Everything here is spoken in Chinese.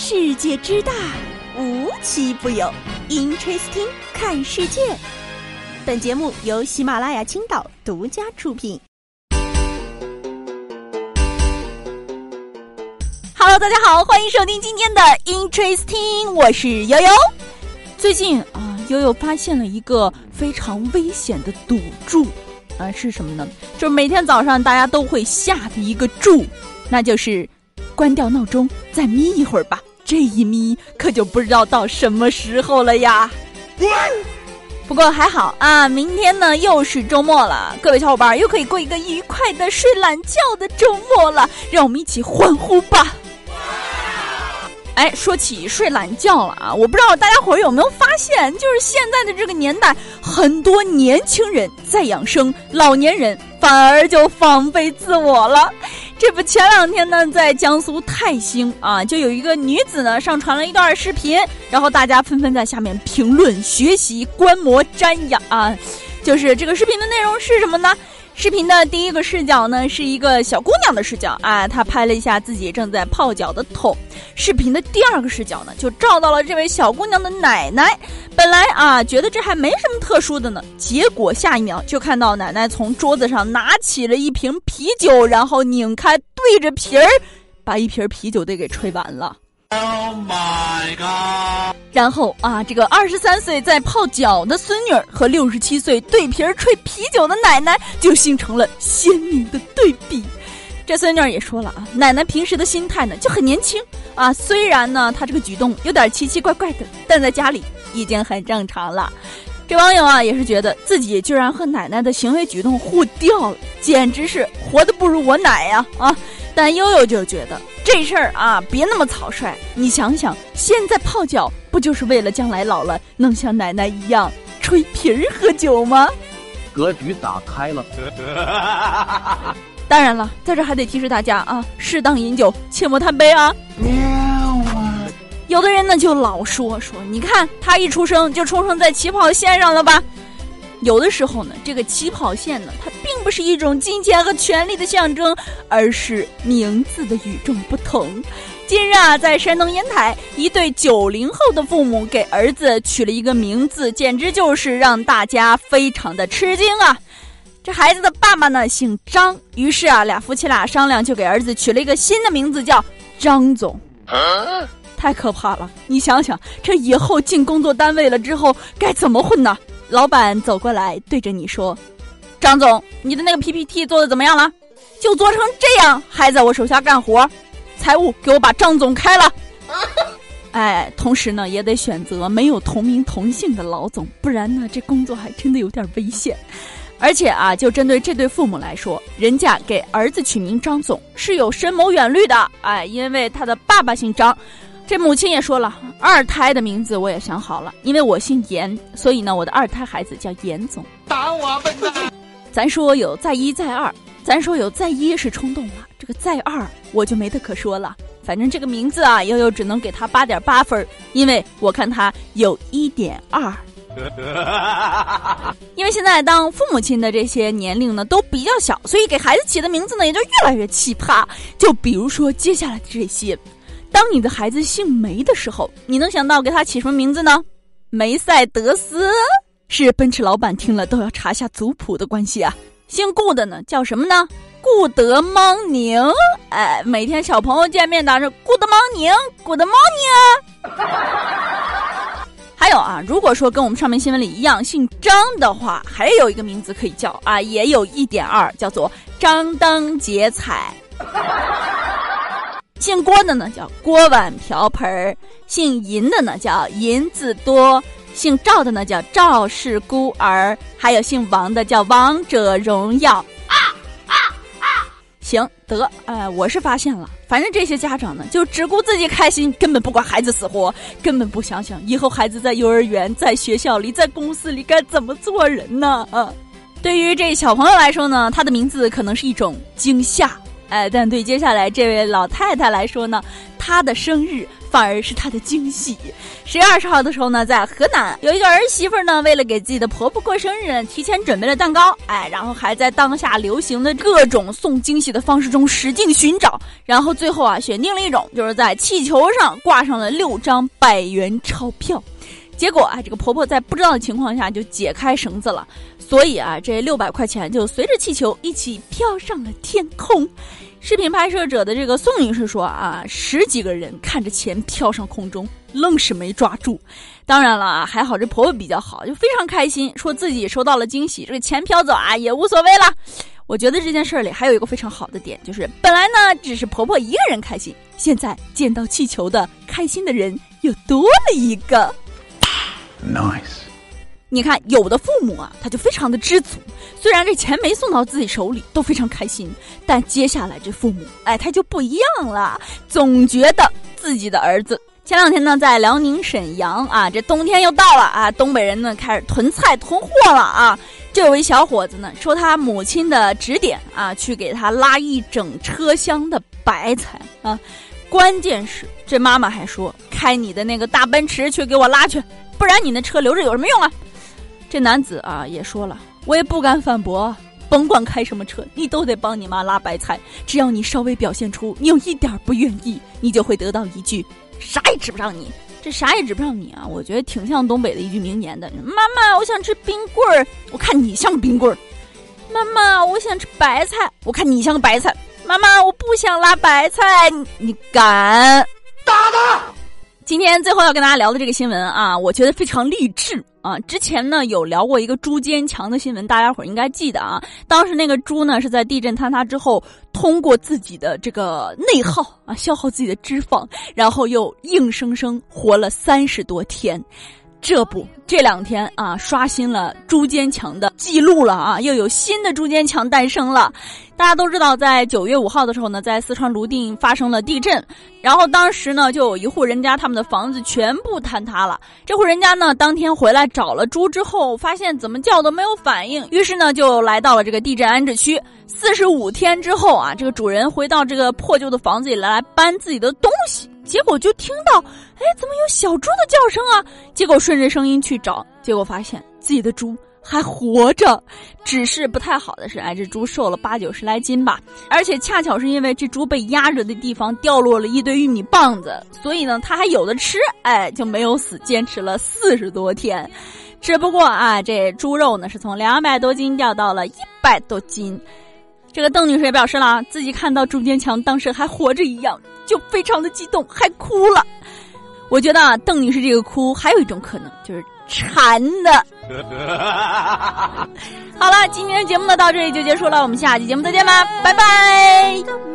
世界之大，无奇不有。Interesting，看世界。本节目由喜马拉雅青岛独家出品。Hello，大家好，欢迎收听今天的 Interesting，我是悠悠。最近啊，悠悠发现了一个非常危险的赌注啊，是什么呢？就是每天早上大家都会下的一个注，那就是关掉闹钟，再眯一会儿吧。这一眯可就不知道到什么时候了呀。不过还好啊，明天呢又是周末了，各位小伙伴又可以过一个愉快的睡懒觉的周末了，让我们一起欢呼吧！哎，说起睡懒觉了啊，我不知道大家伙有没有发现，就是现在的这个年代，很多年轻人在养生，老年人反而就放飞自我了。这不，前两天呢，在江苏泰兴啊，就有一个女子呢上传了一段视频，然后大家纷纷在下面评论、学习、观摩、瞻仰啊。就是这个视频的内容是什么呢？视频的第一个视角呢，是一个小姑娘的视角啊，她拍了一下自己正在泡脚的桶。视频的第二个视角呢，就照到了这位小姑娘的奶奶。本来啊，觉得这还没什么特殊的呢，结果下一秒就看到奶奶从桌子上拿起了一瓶啤酒，然后拧开，对着瓶儿，把一瓶啤酒得给吹完了。Oh my god！然后啊，这个二十三岁在泡脚的孙女儿和六十七岁对瓶吹啤酒的奶奶就形成了鲜明的对比。这孙女儿也说了啊，奶奶平时的心态呢就很年轻啊，虽然呢她这个举动有点奇奇怪怪的，但在家里已经很正常了。这网友啊也是觉得自己居然和奶奶的行为举动互调了，简直是活的不如我奶呀啊！但悠悠就觉得。这事儿啊，别那么草率。你想想，现在泡脚不就是为了将来老了能像奶奶一样吹瓶儿喝酒吗？格局打开了。当然了，在这还得提示大家啊，适当饮酒，切莫贪杯啊。有的人呢就老说说，你看他一出生就冲生在起跑线上了吧？有的时候呢，这个起跑线呢，它并不是一种金钱和权力的象征，而是名字的与众不同。近日啊，在山东烟台，一对九零后的父母给儿子取了一个名字，简直就是让大家非常的吃惊啊！这孩子的爸爸呢姓张，于是啊，俩夫妻俩商量，就给儿子取了一个新的名字，叫张总。太可怕了！你想想，这以后进工作单位了之后，该怎么混呢？老板走过来，对着你说：“张总，你的那个 PPT 做的怎么样了？就做成这样，还在我手下干活？财务，给我把张总开了。哎，同时呢，也得选择没有同名同姓的老总，不然呢，这工作还真的有点危险。而且啊，就针对这对父母来说，人家给儿子取名张总是有深谋远虑的。哎，因为他的爸爸姓张。”这母亲也说了，二胎的名字我也想好了，因为我姓严，所以呢，我的二胎孩子叫严总。打我笨蛋！咱说有再一再二，咱说有再一是冲动了，这个再二我就没得可说了。反正这个名字啊，悠悠只能给他八点八分，因为我看他有一点二。因为现在当父母亲的这些年龄呢都比较小，所以给孩子起的名字呢也就越来越奇葩。就比如说接下来的这些。当你的孩子姓梅的时候，你能想到给他起什么名字呢？梅赛德斯是奔驰老板听了都要查下族谱的关系啊。姓顾的呢，叫什么呢？顾德邦宁。哎，每天小朋友见面打着顾德邦宁，顾德邦宁。还有啊，如果说跟我们上面新闻里一样姓张的话，还有一个名字可以叫啊，也有一点二，叫做张灯结彩。姓郭的呢叫锅碗瓢盆儿，姓银的呢叫银子多，姓赵的呢叫赵氏孤儿，还有姓王的叫王者荣耀。啊啊啊！行得，哎，我是发现了，反正这些家长呢就只顾自己开心，根本不管孩子死活，根本不想想以后孩子在幼儿园、在学校里、在公司里该怎么做人呢？啊，对于这小朋友来说呢，他的名字可能是一种惊吓。哎，但对接下来这位老太太来说呢，她的生日反而是她的惊喜。十月二十号的时候呢，在河南有一个儿媳妇呢，为了给自己的婆婆过生日，提前准备了蛋糕，哎，然后还在当下流行的各种送惊喜的方式中使劲寻找，然后最后啊，选定了一种，就是在气球上挂上了六张百元钞票。结果啊，这个婆婆在不知道的情况下就解开绳子了，所以啊，这六百块钱就随着气球一起飘上了天空。视频拍摄者的这个宋女士说啊，十几个人看着钱飘上空中，愣是没抓住。当然了，还好这婆婆比较好，就非常开心，说自己收到了惊喜，这个钱飘走啊也无所谓了。我觉得这件事里还有一个非常好的点，就是本来呢只是婆婆一个人开心，现在见到气球的开心的人又多了一个。Nice，你看，有的父母啊，他就非常的知足，虽然这钱没送到自己手里，都非常开心。但接下来这父母，哎，他就不一样了，总觉得自己的儿子。前两天呢，在辽宁沈阳啊，这冬天又到了啊，东北人呢开始囤菜囤货了啊。就有一小伙子呢，说他母亲的指点啊，去给他拉一整车厢的白菜啊。关键是这妈妈还说，开你的那个大奔驰去给我拉去。不然你那车留着有什么用啊？这男子啊也说了，我也不敢反驳，甭管开什么车，你都得帮你妈拉白菜。只要你稍微表现出你有一点不愿意，你就会得到一句啥也指不上你。这啥也指不上你啊！我觉得挺像东北的一句名言的。妈妈，我想吃冰棍儿，我看你像个冰棍儿。妈妈，我想吃白菜，我看你像个白菜。妈妈，我不想拉白菜，你敢打他！今天最后要跟大家聊的这个新闻啊，我觉得非常励志啊！之前呢有聊过一个猪坚强的新闻，大家伙儿应该记得啊。当时那个猪呢是在地震坍塌之后，通过自己的这个内耗啊，消耗自己的脂肪，然后又硬生生活了三十多天。这不，这两天啊，刷新了朱坚强的记录了啊！又有新的朱坚强诞生了。大家都知道，在九月五号的时候呢，在四川泸定发生了地震，然后当时呢，就有一户人家他们的房子全部坍塌了。这户人家呢，当天回来找了猪之后，发现怎么叫都没有反应，于是呢，就来到了这个地震安置区。四十五天之后啊，这个主人回到这个破旧的房子里来搬自己的东西。结果就听到，哎，怎么有小猪的叫声啊？结果顺着声音去找，结果发现自己的猪还活着，只是不太好的是，哎，这猪瘦了八九十来斤吧，而且恰巧是因为这猪被压着的地方掉落了一堆玉米棒子，所以呢，它还有的吃，哎，就没有死，坚持了四十多天。只不过啊，这猪肉呢是从两百多斤掉到了一百多斤。这个邓女士也表示了，自己看到朱坚强当时还活着一样。就非常的激动，还哭了。我觉得啊，邓女士这个哭还有一种可能，就是馋的。好了，今天的节目呢到这里就结束了，我们下期节目再见吧，拜拜。